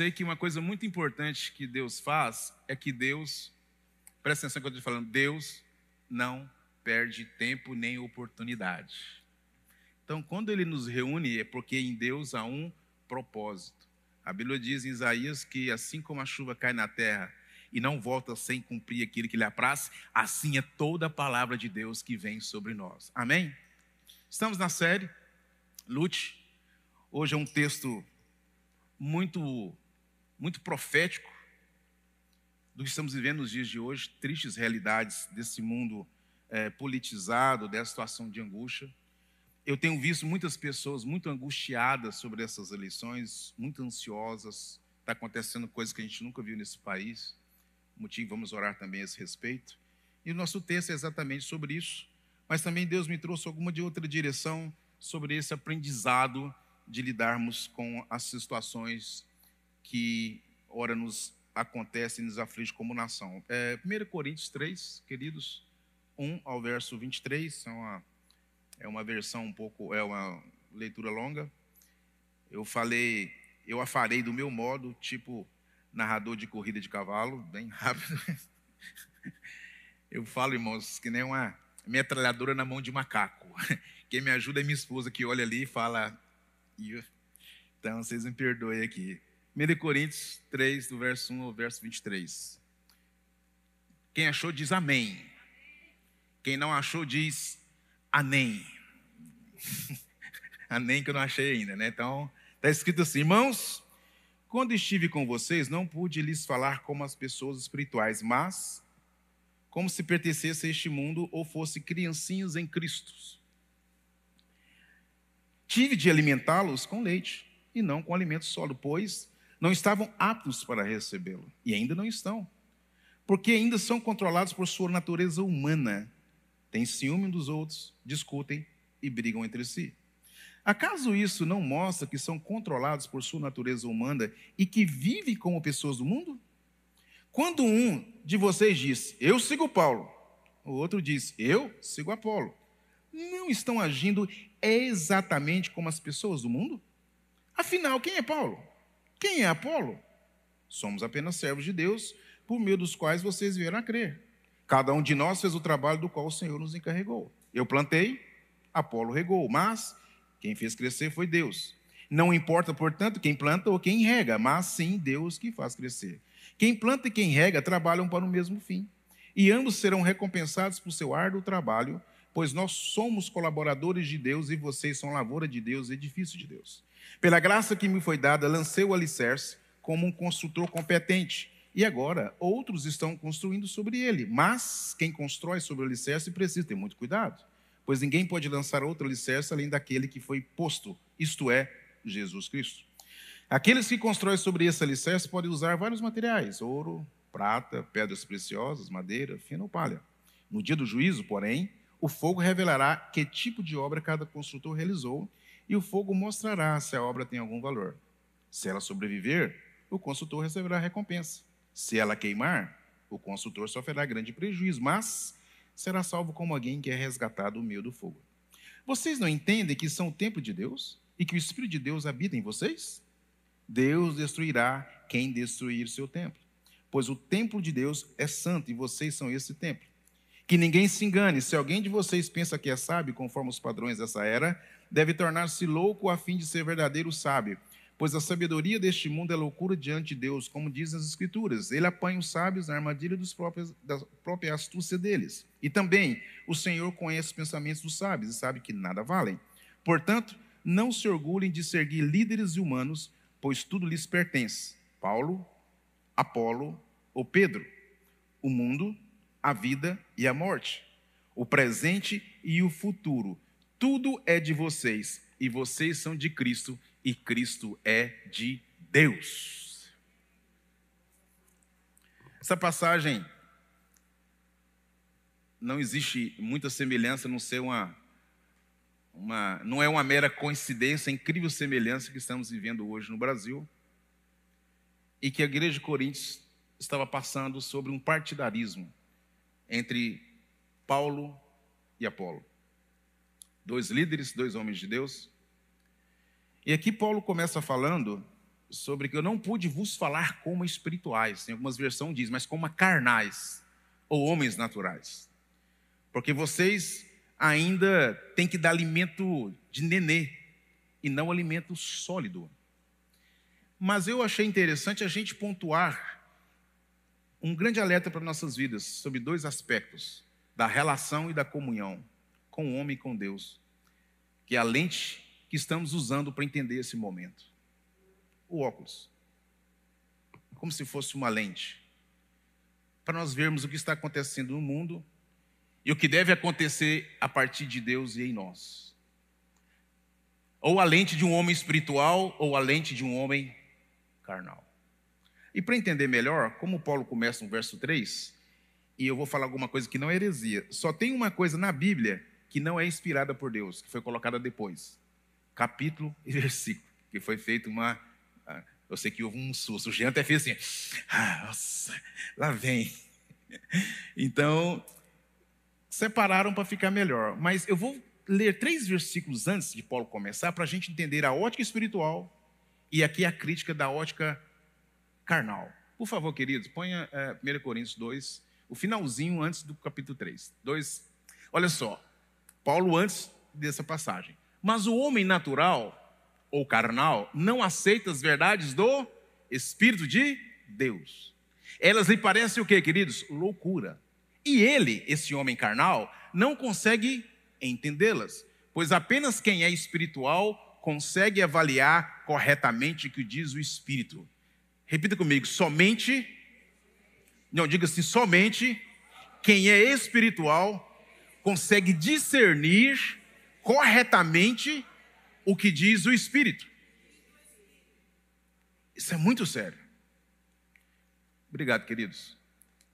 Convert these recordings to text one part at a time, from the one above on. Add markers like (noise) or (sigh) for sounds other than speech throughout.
sei que uma coisa muito importante que Deus faz é que Deus, presta atenção que eu estou falando, Deus não perde tempo nem oportunidade. Então, quando Ele nos reúne, é porque em Deus há um propósito. A Bíblia diz em Isaías que assim como a chuva cai na terra e não volta sem cumprir aquilo que lhe apraz, assim é toda a palavra de Deus que vem sobre nós. Amém? Estamos na série Lute. Hoje é um texto muito muito profético do que estamos vivendo nos dias de hoje, tristes realidades desse mundo é, politizado, dessa situação de angústia. Eu tenho visto muitas pessoas muito angustiadas sobre essas eleições, muito ansiosas. Está acontecendo coisas que a gente nunca viu nesse país motivo, vamos orar também a esse respeito. E o nosso texto é exatamente sobre isso. Mas também Deus me trouxe alguma de outra direção sobre esse aprendizado de lidarmos com as situações que, ora, nos acontecem e nos aflige como nação. É, 1 Coríntios 3, queridos, 1 ao verso 23, é uma, é uma versão um pouco, é uma leitura longa. Eu falei, eu a farei do meu modo, tipo narrador de corrida de cavalo, bem rápido. (laughs) Eu falo, irmãos, que nem uma metralhadora na mão de macaco. (laughs) Quem me ajuda é minha esposa, que olha ali e fala. Então, vocês me perdoem aqui. 1 Coríntios 3, do verso 1 ao verso 23. Quem achou diz amém. Quem não achou diz amém. (laughs) amém que eu não achei ainda, né? Então, está escrito assim, irmãos, quando estive com vocês, não pude lhes falar como as pessoas espirituais, mas como se pertencesse a este mundo ou fosse criancinhos em Cristo. Tive de alimentá-los com leite e não com alimento sólido, pois não estavam aptos para recebê-lo e ainda não estão, porque ainda são controlados por sua natureza humana. Têm ciúme dos outros, discutem e brigam entre si. Acaso isso não mostra que são controlados por sua natureza humana e que vivem como pessoas do mundo? Quando um de vocês diz, eu sigo Paulo, o outro diz, eu sigo Apolo, não estão agindo exatamente como as pessoas do mundo? Afinal, quem é Paulo? Quem é Apolo? Somos apenas servos de Deus, por meio dos quais vocês vieram a crer. Cada um de nós fez o trabalho do qual o Senhor nos encarregou. Eu plantei, Apolo regou, mas quem fez crescer foi Deus. Não importa, portanto, quem planta ou quem rega, mas sim Deus que faz crescer. Quem planta e quem rega trabalham para o mesmo fim. E ambos serão recompensados por seu árduo trabalho, pois nós somos colaboradores de Deus e vocês são lavoura de Deus, edifício de Deus. Pela graça que me foi dada, lancei o alicerce como um construtor competente. E agora, outros estão construindo sobre ele. Mas quem constrói sobre o alicerce precisa ter muito cuidado pois ninguém pode lançar outro alicerce além daquele que foi posto, isto é, Jesus Cristo. Aqueles que constroem sobre esse alicerce podem usar vários materiais: ouro, prata, pedras preciosas, madeira, fino ou palha. No dia do juízo, porém, o fogo revelará que tipo de obra cada construtor realizou, e o fogo mostrará se a obra tem algum valor. Se ela sobreviver, o construtor receberá recompensa. Se ela queimar, o construtor sofrerá grande prejuízo, mas será salvo como alguém que é resgatado do meio do fogo. Vocês não entendem que são o templo de Deus e que o Espírito de Deus habita em vocês? Deus destruirá quem destruir seu templo, pois o templo de Deus é santo e vocês são esse templo. Que ninguém se engane, se alguém de vocês pensa que é sábio conforme os padrões dessa era, deve tornar-se louco a fim de ser verdadeiro sábio pois a sabedoria deste mundo é loucura diante de Deus, como dizem as Escrituras. Ele apanha os sábios na armadilha próprios, da própria astúcia deles. E também o Senhor conhece os pensamentos dos sábios e sabe que nada valem. Portanto, não se orgulhem de seguir líderes humanos, pois tudo lhes pertence. Paulo, Apolo ou Pedro. O mundo, a vida e a morte. O presente e o futuro. Tudo é de vocês e vocês são de Cristo e Cristo é de Deus. Essa passagem não existe muita semelhança, não ser uma, uma, não é uma mera coincidência, incrível semelhança que estamos vivendo hoje no Brasil e que a igreja de Coríntios estava passando sobre um partidarismo entre Paulo e Apolo. Dois líderes, dois homens de Deus, E aqui Paulo começa falando sobre que eu não pude vos falar como espirituais. Em algumas versões diz, mas como carnais ou homens naturais. Porque vocês ainda têm que dar alimento de nenê e não alimento sólido. Mas eu achei interessante a gente pontuar um grande alerta para nossas vidas sobre dois aspectos da relação e da comunhão com o homem e com Deus, que é a lente que estamos usando para entender esse momento. O óculos. Como se fosse uma lente. Para nós vermos o que está acontecendo no mundo e o que deve acontecer a partir de Deus e em nós. Ou a lente de um homem espiritual ou a lente de um homem carnal. E para entender melhor, como Paulo começa no verso 3, e eu vou falar alguma coisa que não é heresia, só tem uma coisa na Bíblia que não é inspirada por Deus, que foi colocada depois: capítulo e (laughs) versículo, que foi feito uma. Ah, eu sei que houve um susto. O Jean até fez assim, ah, nossa, lá vem. (laughs) Então, separaram para ficar melhor. Mas eu vou ler três versículos antes de Paulo começar, para a gente entender a ótica espiritual e aqui a crítica da ótica carnal. Por favor, queridos, ponha é, 1 Coríntios 2, o finalzinho antes do capítulo 3. 2. Olha só, Paulo antes dessa passagem. Mas o homem natural ou carnal não aceita as verdades do Espírito de Deus. Elas lhe parecem o que, queridos? Loucura. E ele, esse homem carnal, não consegue entendê-las, pois apenas quem é espiritual consegue avaliar corretamente o que diz o Espírito. Repita comigo: somente, não, diga assim, somente quem é espiritual consegue discernir corretamente o que diz o Espírito. Isso é muito sério. Obrigado, queridos.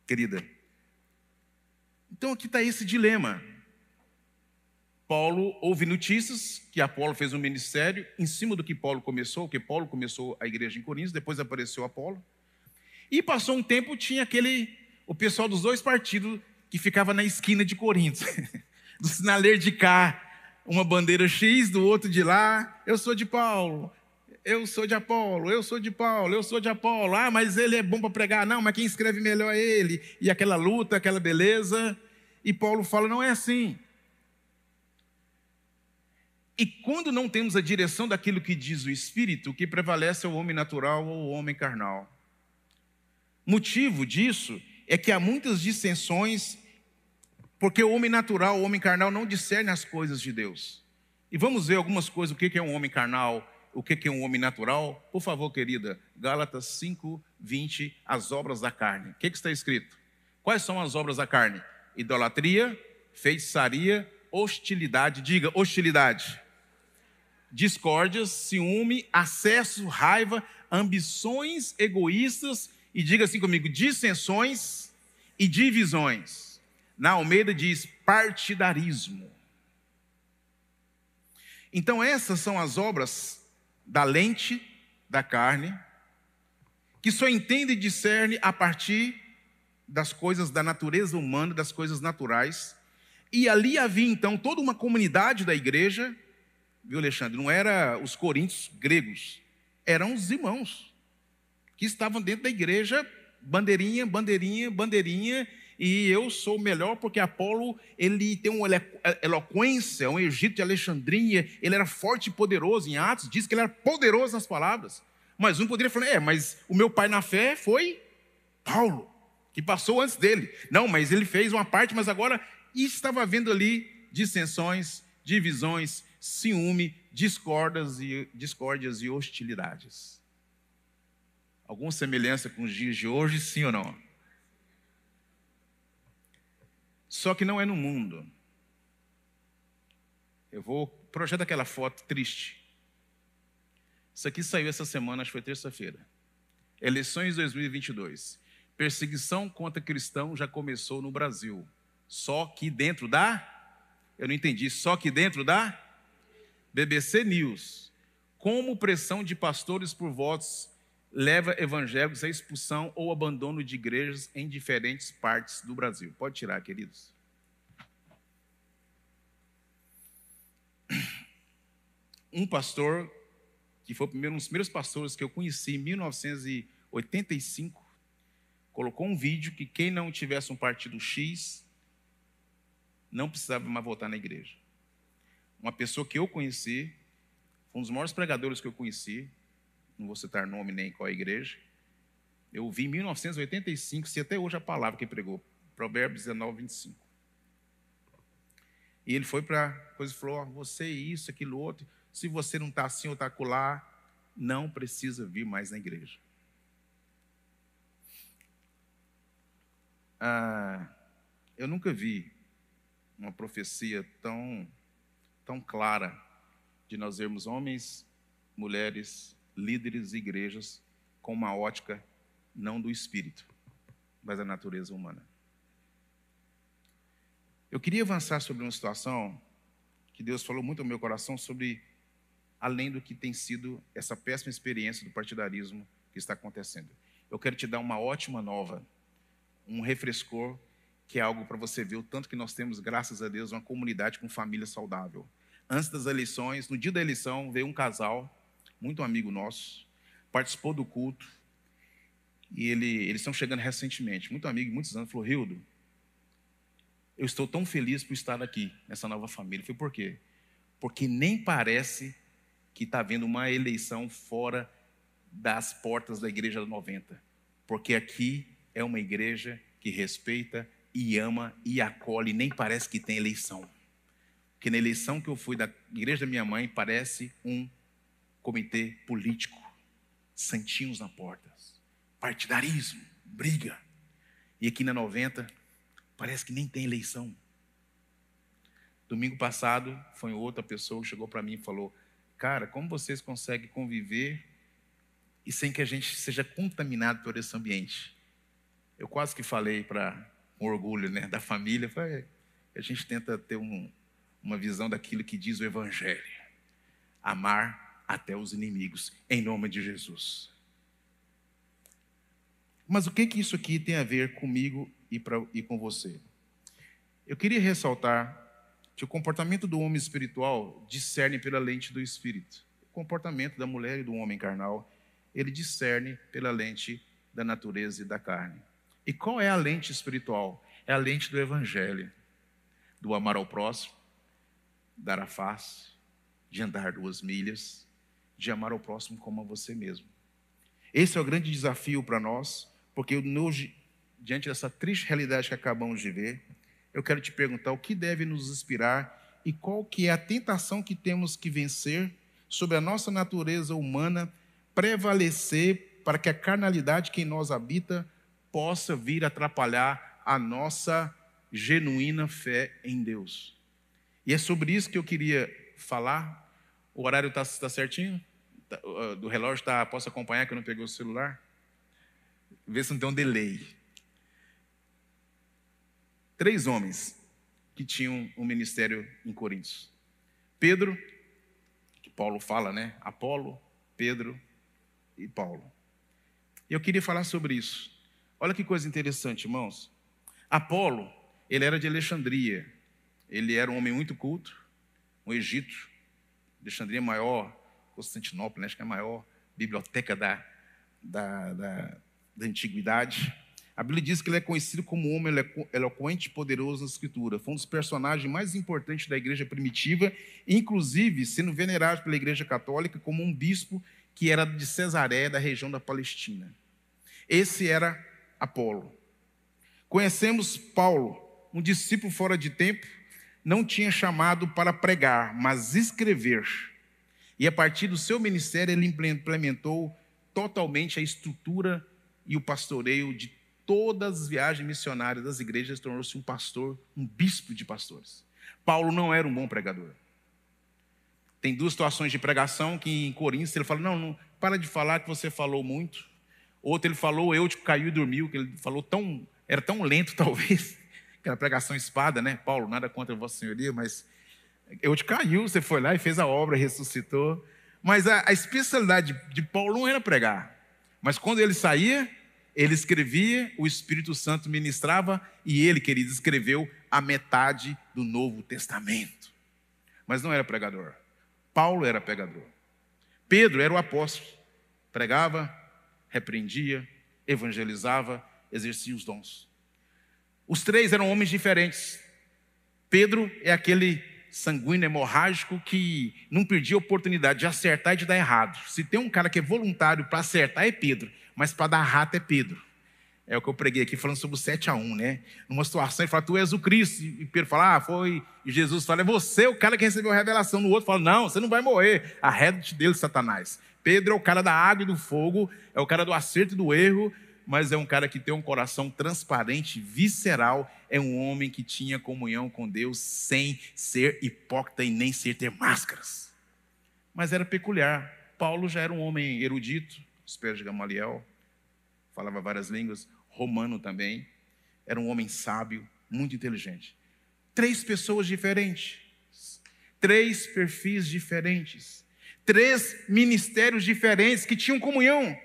Querida. Então aqui está esse dilema. Paulo ouve notícias que Apolo fez um ministério em cima do que Paulo começou, que Paulo começou a igreja em Coríntios, depois apareceu Apolo. E passou um tempo, tinha aquele, o pessoal dos dois partidos que ficava na esquina de Coríntios, (laughs) do sinaleiro de cá, uma bandeira X, do outro de lá, eu sou de Paulo, eu sou de Apolo, eu sou de Paulo, eu sou de Apolo, ah, mas ele é bom para pregar, não, mas quem escreve melhor é ele, e aquela luta, aquela beleza, e Paulo fala, não é assim, e quando não temos a direção daquilo que diz o Espírito, o que prevalece é o homem natural ou o homem carnal. Motivo disso é que há muitas dissensões, porque o homem natural, o homem carnal, não discerne as coisas de Deus. E vamos ver algumas coisas, o que é um homem carnal, o que é um homem natural. Por favor, querida, Gálatas 5, 20, as obras da carne. O que, está escrito? Quais são as obras da carne? Idolatria, feitiçaria, hostilidade. Diga, hostilidade discórdias, ciúme, acesso, raiva, ambições egoístas e diga assim comigo, dissensões e divisões. Na Almeida diz partidarismo. Então essas são as obras da lente da carne que só entende e discerne a partir das coisas da natureza humana, das coisas naturais. E ali havia então toda uma comunidade da igreja viu, Alexandre? Não era os coríntios gregos, eram os irmãos que estavam dentro da igreja, bandeirinha, bandeirinha, bandeirinha, e eu sou melhor porque Apolo, ele tem uma eloquência, um Egito de Alexandria, ele era forte e poderoso em Atos, diz que ele era poderoso nas palavras. Mas um poderia falar, é, mas o meu pai na fé foi Paulo, que passou antes dele. Não, mas ele fez uma parte, mas agora estava havendo ali dissensões, divisões, ciúme, discordas e, discórdias e hostilidades. Alguma semelhança com os dias de hoje, sim ou não? Só que não é no mundo. Eu vou projetar aquela foto triste. Isso aqui saiu essa semana, acho que foi terça-feira. Eleições 2022. Perseguição contra cristão já começou no Brasil. Só que dentro da. Eu não entendi. Só que dentro da BBC News. Como pressão de pastores por votos leva evangélicos à expulsão ou abandono de igrejas em diferentes partes do Brasil. Pode tirar, queridos. Um pastor que foi um dos primeiros pastores que eu conheci em 1985, colocou um vídeo que quem não tivesse um partido X não precisava mais votar na igreja. Uma pessoa que eu conheci, um dos maiores pregadores que eu conheci, não vou citar nome nem qual é igreja. Eu vi em 1985, se até hoje a palavra que pregou, Provérbios 19, 25. E ele foi para coisa e falou: você isso, aquilo outro. Se você não está assim ou está acolá, não precisa vir mais na igreja. Ah, eu nunca vi uma profecia tão, tão clara de nós vermos homens, mulheres, líderes e igrejas com uma ótica não do espírito, mas da natureza humana. Eu queria avançar sobre uma situação que Deus falou muito ao meu coração sobre além do que tem sido essa péssima experiência do partidarismo que está acontecendo. Eu quero te dar uma ótima nova, um refrescor, que é algo para você ver o tanto que nós temos, graças a Deus, uma comunidade com família saudável. Antes das eleições, no dia da eleição, veio um casal, muito amigo nosso, participou do culto, e ele, eles estão chegando recentemente, muito amigo, muitos anos, falou, Rildo, eu estou tão feliz por estar aqui, nessa nova família. Foi por quê? Porque nem parece que está havendo uma eleição fora das portas da igreja da 90. Porque aqui é uma igreja que respeita e ama e acolhe, nem parece que tem eleição. Porque na eleição que eu fui da igreja da minha mãe, parece um comitê político, santinhos na porta, partidarismo, briga. E aqui na 90, Parece que nem tem eleição. Domingo passado, foi outra pessoa que chegou para mim e falou: Cara, como vocês conseguem conviver e sem que a gente seja contaminado por esse ambiente? Eu quase que falei para um orgulho né, da família, a gente tenta ter um, uma visão daquilo que diz o Evangelho: amar até os inimigos, em nome de Jesus. Mas o que, que isso aqui tem a ver comigo e, pra, e com você. Eu queria ressaltar que o comportamento do homem espiritual discerne pela lente do espírito. O comportamento da mulher e do homem carnal, ele discerne pela lente da natureza e da carne. E qual é a lente espiritual? É a lente do evangelho, do amar ao próximo, dar a face, de andar duas milhas, de amar ao próximo como a você mesmo. Esse é o grande desafio para nós, porque no, diante dessa triste realidade que acabamos de ver, eu quero te perguntar o que deve nos inspirar e qual que é a tentação que temos que vencer sobre a nossa natureza humana prevalecer para que a carnalidade que em nós habita possa vir atrapalhar a nossa genuína fé em Deus. E é sobre isso que eu queria falar. O horário está tá certinho? Tá, do relógio tá, posso acompanhar que eu não peguei o celular? Vê se não tem um delay três homens que tinham um ministério em Coríntios: Pedro, que Paulo fala, né? Apolo, Pedro e Paulo. E eu queria falar sobre isso. Olha que coisa interessante, irmãos. Apolo, ele era de Alexandria. Ele era um homem muito culto, um Egito. Alexandria é maior, Constantinopla, né? acho que é a maior biblioteca da, da, da, da antiguidade. A Bíblia diz que ele é conhecido como homem eloquente e poderoso na Escritura. Foi um dos personagens mais importantes da igreja primitiva, inclusive sendo venerado pela igreja católica como um bispo que era de Cesareia, da região da Palestina. Esse era Apolo. Conhecemos Paulo, um discípulo fora de tempo, não tinha chamado para pregar, mas escrever. E a partir do seu ministério, ele implementou totalmente a estrutura e o pastoreio de todas as viagens missionárias das igrejas, tornou-se um pastor, um bispo de pastores. Paulo não era um bom pregador. Tem duas situações de pregação que em Coríntios ele fala: não, não, para de falar que você falou muito. Outro ele falou, eu te caiu e dormiu, que ele falou tão, era tão lento (laughs) talvez, aquela pregação espada, né? Paulo, nada contra Vossa Senhoria, mas eu te caiu, você foi lá e fez a obra, ressuscitou. Mas a, a especialidade de, de Paulo não era pregar. Mas quando ele saía, ele escrevia, o Espírito Santo ministrava e ele, querido, escreveu a metade do Novo Testamento. Mas não era pregador. Paulo era pregador. Pedro era o apóstolo, pregava, repreendia, evangelizava, exercia os dons. Os três eram homens diferentes. Pedro é aquele sanguíneo hemorrágico que não perdia a oportunidade de acertar e de dar errado. Se tem um cara que é voluntário para acertar é Pedro, mas para dar rato é Pedro. É o que eu preguei aqui falando sobre o 7 a 1, né? Numa situação, ele fala, tu és o Cristo. E Pedro fala, ah, foi. E Jesus fala, é você o cara que recebeu a revelação. No outro fala, não, você não vai morrer. Arreda-te dele, Satanás. Pedro é o cara da água e do fogo, é o cara do acerto e do erro, mas é um cara que tem um coração transparente, visceral, é um homem que tinha comunhão com Deus sem ser hipócrita e nem ser ter máscaras. Mas era peculiar. Paulo já era um homem erudito, espera de Gamaliel, falava várias línguas, romano também, era um homem sábio, muito inteligente. Três pessoas diferentes, três perfis diferentes, três ministérios diferentes que tinham comunhão.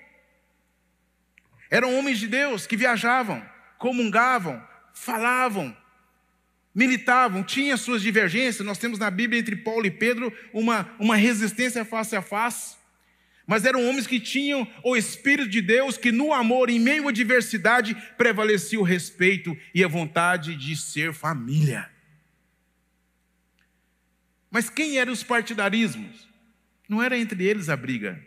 Eram homens de Deus que viajavam, comungavam, falavam, militavam, tinham suas divergências. Nós temos na Bíblia entre Paulo e Pedro uma, uma resistência face a face. Mas eram homens que tinham o Espírito de Deus, que no amor, em meio à diversidade, prevalecia o respeito e a vontade de ser família. Mas quem eram os partidarismos? Não era entre eles a briga,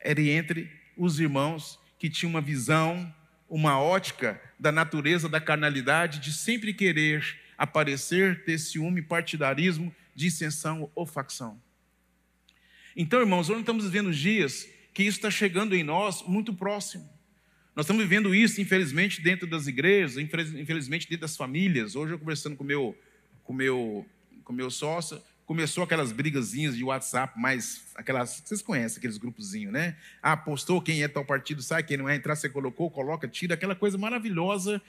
era entre os irmãos que tinham uma visão, uma ótica da natureza da carnalidade, de sempre querer aparecer, ter ciúme, partidarismo, dissensão ou facção. Então, irmãos, nós estamos vivendo dias que isso está chegando em nós muito próximo. Nós estamos vivendo isso, infelizmente, dentro das igrejas, infelizmente, dentro das famílias. Hoje, eu conversando com meu, com meu, com meu sócio, começou aquelas brigazinhas de WhatsApp, mais aquelas, vocês conhecem aqueles grupozinhos, né? Ah, postou quem é tal partido, sai, quem não é entrar, você colocou, coloca, tira, aquela coisa maravilhosa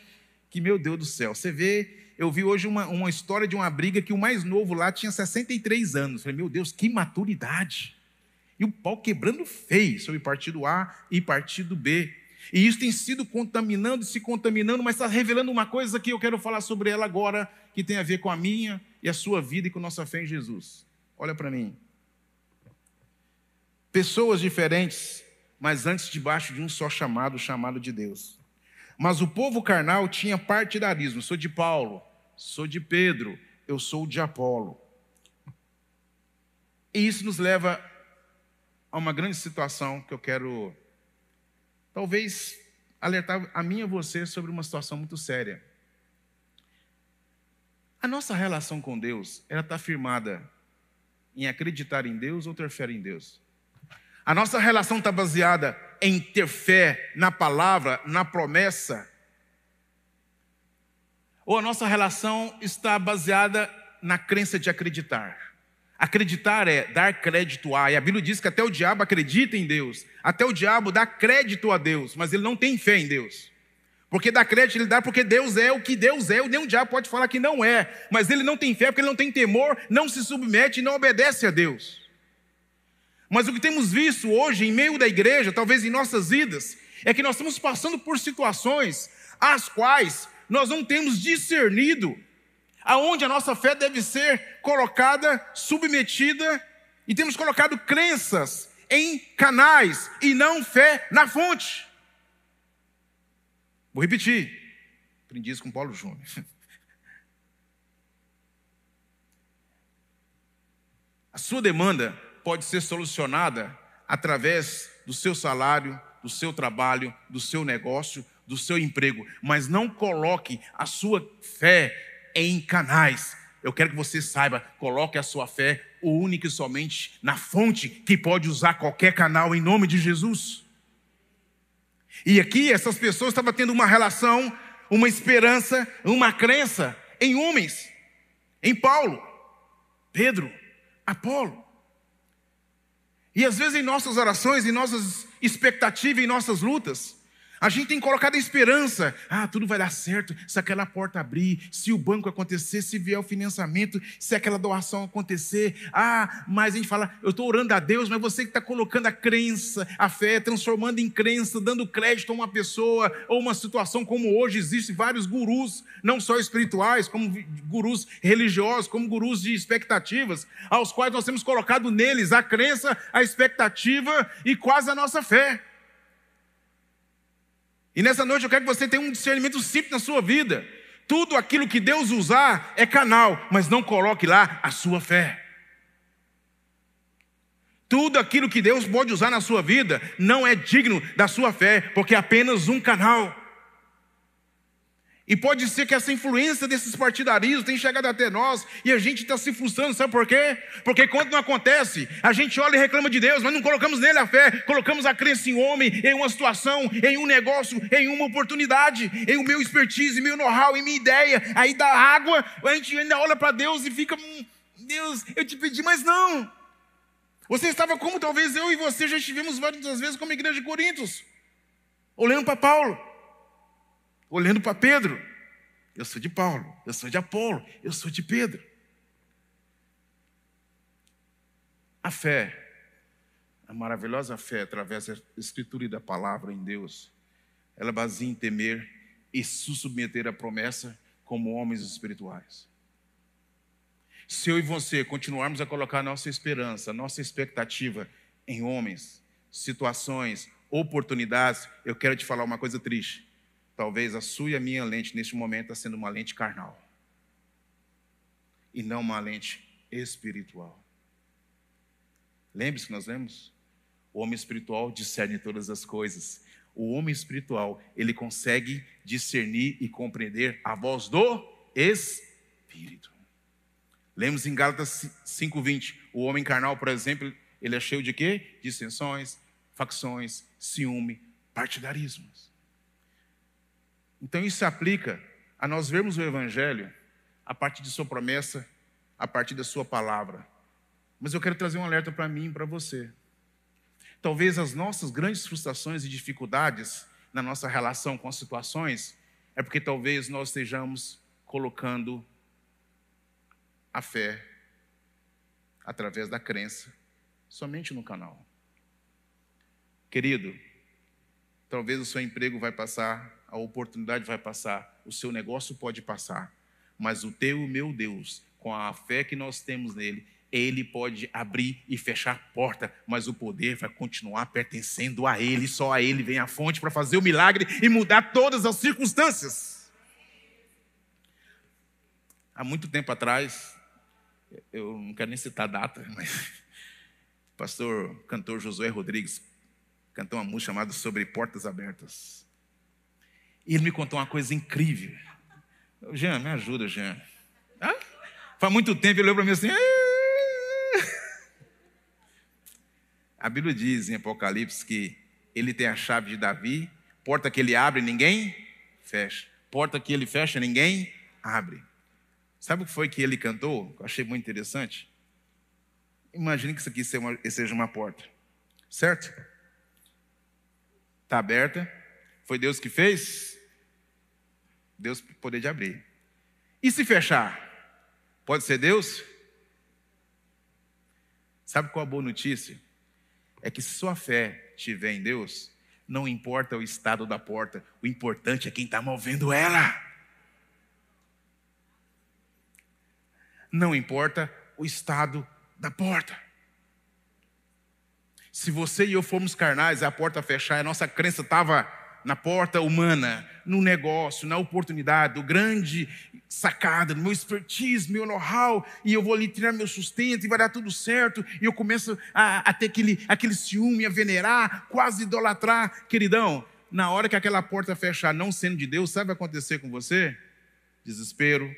que, meu Deus do céu, você vê, eu vi hoje uma, uma história de uma briga que o mais novo lá tinha 63 anos. Falei, meu Deus, que maturidade! E o pau quebrando feio sobre partido A e partido B. E isso tem sido contaminando e se contaminando, mas está revelando uma coisa que eu quero falar sobre ela agora, que tem a ver com a minha e a sua vida e com nossa fé em Jesus. Olha para mim. Pessoas diferentes, mas antes debaixo de um só chamado, chamado de Deus. Mas o povo carnal tinha partidarismo. Sou de Paulo, sou de Pedro, eu sou de Apolo. E isso nos leva a uma grande situação que eu quero talvez alertar a mim e a você sobre uma situação muito séria. A nossa relação com Deus, ela está firmada em acreditar em Deus ou ter fé em Deus? A nossa relação está baseada em ter fé na palavra, na promessa? Ou a nossa relação está baseada na crença de acreditar? Acreditar é dar crédito a, e a Bíblia diz que até o diabo acredita em Deus, até o diabo dá crédito a Deus, mas ele não tem fé em Deus. Porque dá crédito ele dá porque Deus é o que Deus é, nem o diabo pode falar que não é, mas ele não tem fé porque ele não tem temor, não se submete e não obedece a Deus. Mas o que temos visto hoje em meio da igreja, talvez em nossas vidas, é que nós estamos passando por situações as quais nós não temos discernido aonde a nossa fé deve ser colocada, submetida, e temos colocado crenças em canais e não fé na fonte. Vou repetir. Aprendi isso com Paulo Júnior. (laughs) A sua demanda pode ser solucionada através do seu salário, do seu trabalho, do seu negócio, do seu emprego, mas não coloque a sua fé em canais. Eu quero que você saiba, coloque a sua fé única e somente na fonte que pode usar qualquer canal em nome de Jesus. E aqui essas pessoas estavam tendo uma relação, uma esperança, uma crença em homens, em Paulo, Pedro, Apolo. E às vezes em nossas orações, em nossas expectativas, em nossas lutas, A gente tem colocado a esperança. Ah, tudo vai dar certo se aquela porta abrir, se o banco acontecer, se vier o financiamento, se aquela doação acontecer. Ah, mas a gente fala, eu estou orando a Deus, mas você que está colocando a crença, a fé, transformando em crença, dando crédito a uma pessoa ou uma situação como hoje. Existem vários gurus, não só espirituais, como gurus religiosos, como gurus de expectativas, aos quais nós temos colocado neles a crença, a expectativa e quase a nossa fé. E nessa noite eu quero que você tenha um discernimento simples na sua vida. Tudo aquilo que Deus usar é canal, mas não coloque lá a sua fé. Tudo aquilo que Deus pode usar na sua vida não é digno da sua fé, porque é apenas um canal. E pode ser que essa influência desses partidarismos tenha chegado até nós e a gente está se frustrando, sabe por quê? Porque quando não acontece, a gente olha e reclama de Deus, mas não colocamos nele a fé, colocamos a crença em homem, em uma situação, em um negócio, em uma oportunidade, em o meu expertise, meu know-how, em minha ideia. Aí dá água, a gente ainda olha para Deus e fica, hum, Deus, eu te pedi, mas não. Você estava como talvez eu e você já estivemos várias vezes como igreja de Coríntios, olhando para Paulo olhando para Pedro. Eu sou de Paulo, eu sou de Apolo, eu sou de Pedro. A fé, a maravilhosa fé através da Escritura e da palavra em Deus, ela baseia em temer e se submeter à promessa como homens espirituais. Se eu e você continuarmos a colocar nossa esperança, nossa expectativa em homens, situações, oportunidades, eu quero te falar uma coisa triste. Talvez a sua e a minha lente neste momento está sendo uma lente carnal e não uma lente espiritual. Lembre-se que nós lemos? O homem espiritual discerne todas as coisas. O homem espiritual, ele consegue discernir e compreender a voz do Espírito. Lemos em Gálatas 5:20, o homem carnal, por exemplo, ele é cheio de quê? Dissensões, facções, ciúme, partidarismos. Então isso se aplica a nós vermos o Evangelho a partir de Sua promessa, a partir da Sua palavra. Mas eu quero trazer um alerta para mim e para você. Talvez as nossas grandes frustrações e dificuldades na nossa relação com as situações é porque talvez nós estejamos colocando a fé através da crença somente no canal. Querido, talvez o seu emprego vai passar a oportunidade vai passar, o seu negócio pode passar, mas o teu meu Deus, com a fé que nós temos nele, ele pode abrir e fechar a porta, mas o poder vai continuar pertencendo a ele, só a ele vem a fonte para fazer o milagre e mudar todas as circunstâncias. Há muito tempo atrás, eu não quero nem citar a data, mas o pastor cantor Josué Rodrigues cantou uma música chamada Sobre Portas Abertas. E ele me contou uma coisa incrível. Jean, me ajuda, Jean. Faz muito tempo ele olhou para mim assim. Ah! A Bíblia diz em Apocalipse que ele tem a chave de Davi, porta que ele abre, ninguém fecha. Porta que ele fecha, ninguém abre. Sabe o que foi que ele cantou? Eu achei muito interessante. Imagine que isso aqui seja uma porta, certo? Está aberta. Foi Deus que fez? Deus poder de abrir. E se fechar? Pode ser Deus? Sabe qual a boa notícia? É que se sua fé estiver em Deus, não importa o estado da porta, o importante é quem está movendo ela. Não importa o estado da porta. Se você e eu formos carnais, a porta fechar, a nossa crença estava na porta humana, no negócio, na oportunidade, o grande sacada, no meu expertise, meu know-how, e eu vou ali tirar meu sustento e vai dar tudo certo, e eu começo a, a ter aquele, aquele ciúme, a venerar, quase idolatrar. Queridão, na hora que aquela porta fechar, não sendo de Deus, sabe o que vai acontecer com você? Desespero,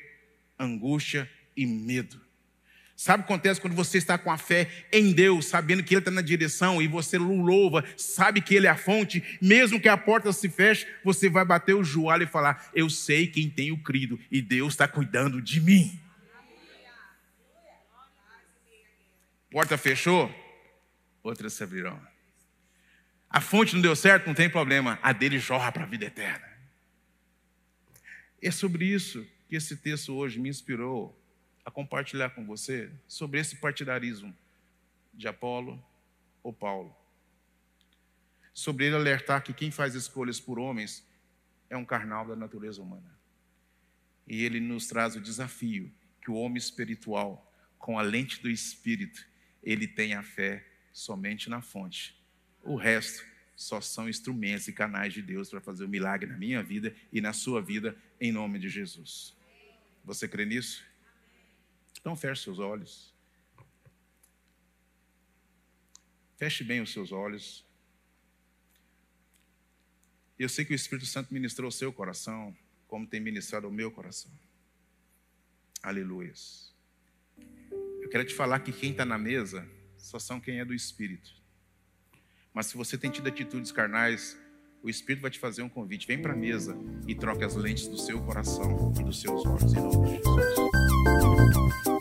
angústia e medo. Sabe o que acontece quando você está com a fé em Deus, sabendo que Ele está na direção e você louva, sabe que Ele é a fonte, mesmo que a porta se feche, você vai bater o joelho e falar: Eu sei quem tenho crido e Deus está cuidando de mim. Porta fechou, outras se abrirão. A fonte não deu certo, não tem problema. A dele jorra para a vida eterna. É sobre isso que esse texto hoje me inspirou a compartilhar com você sobre esse partidarismo de Apolo ou Paulo. Sobre ele alertar que quem faz escolhas por homens é um carnal da natureza humana. E ele nos traz o desafio que o homem espiritual, com a lente do espírito, ele tem a fé somente na fonte o resto só são instrumentos e canais de Deus para fazer o um milagre na minha vida e na sua vida, em nome de Jesus. Você crê nisso? Então feche seus olhos. Feche bem os seus olhos. Eu sei que o Espírito Santo ministrou o seu coração, como tem ministrado o meu coração. Aleluia. Eu quero te falar que quem está na mesa só são quem é do Espírito. Mas se você tem tido atitudes carnais, o Espírito vai te fazer um convite. Vem para a mesa e troque as lentes do seu coração e dos seus olhos. Em nome de Jesus.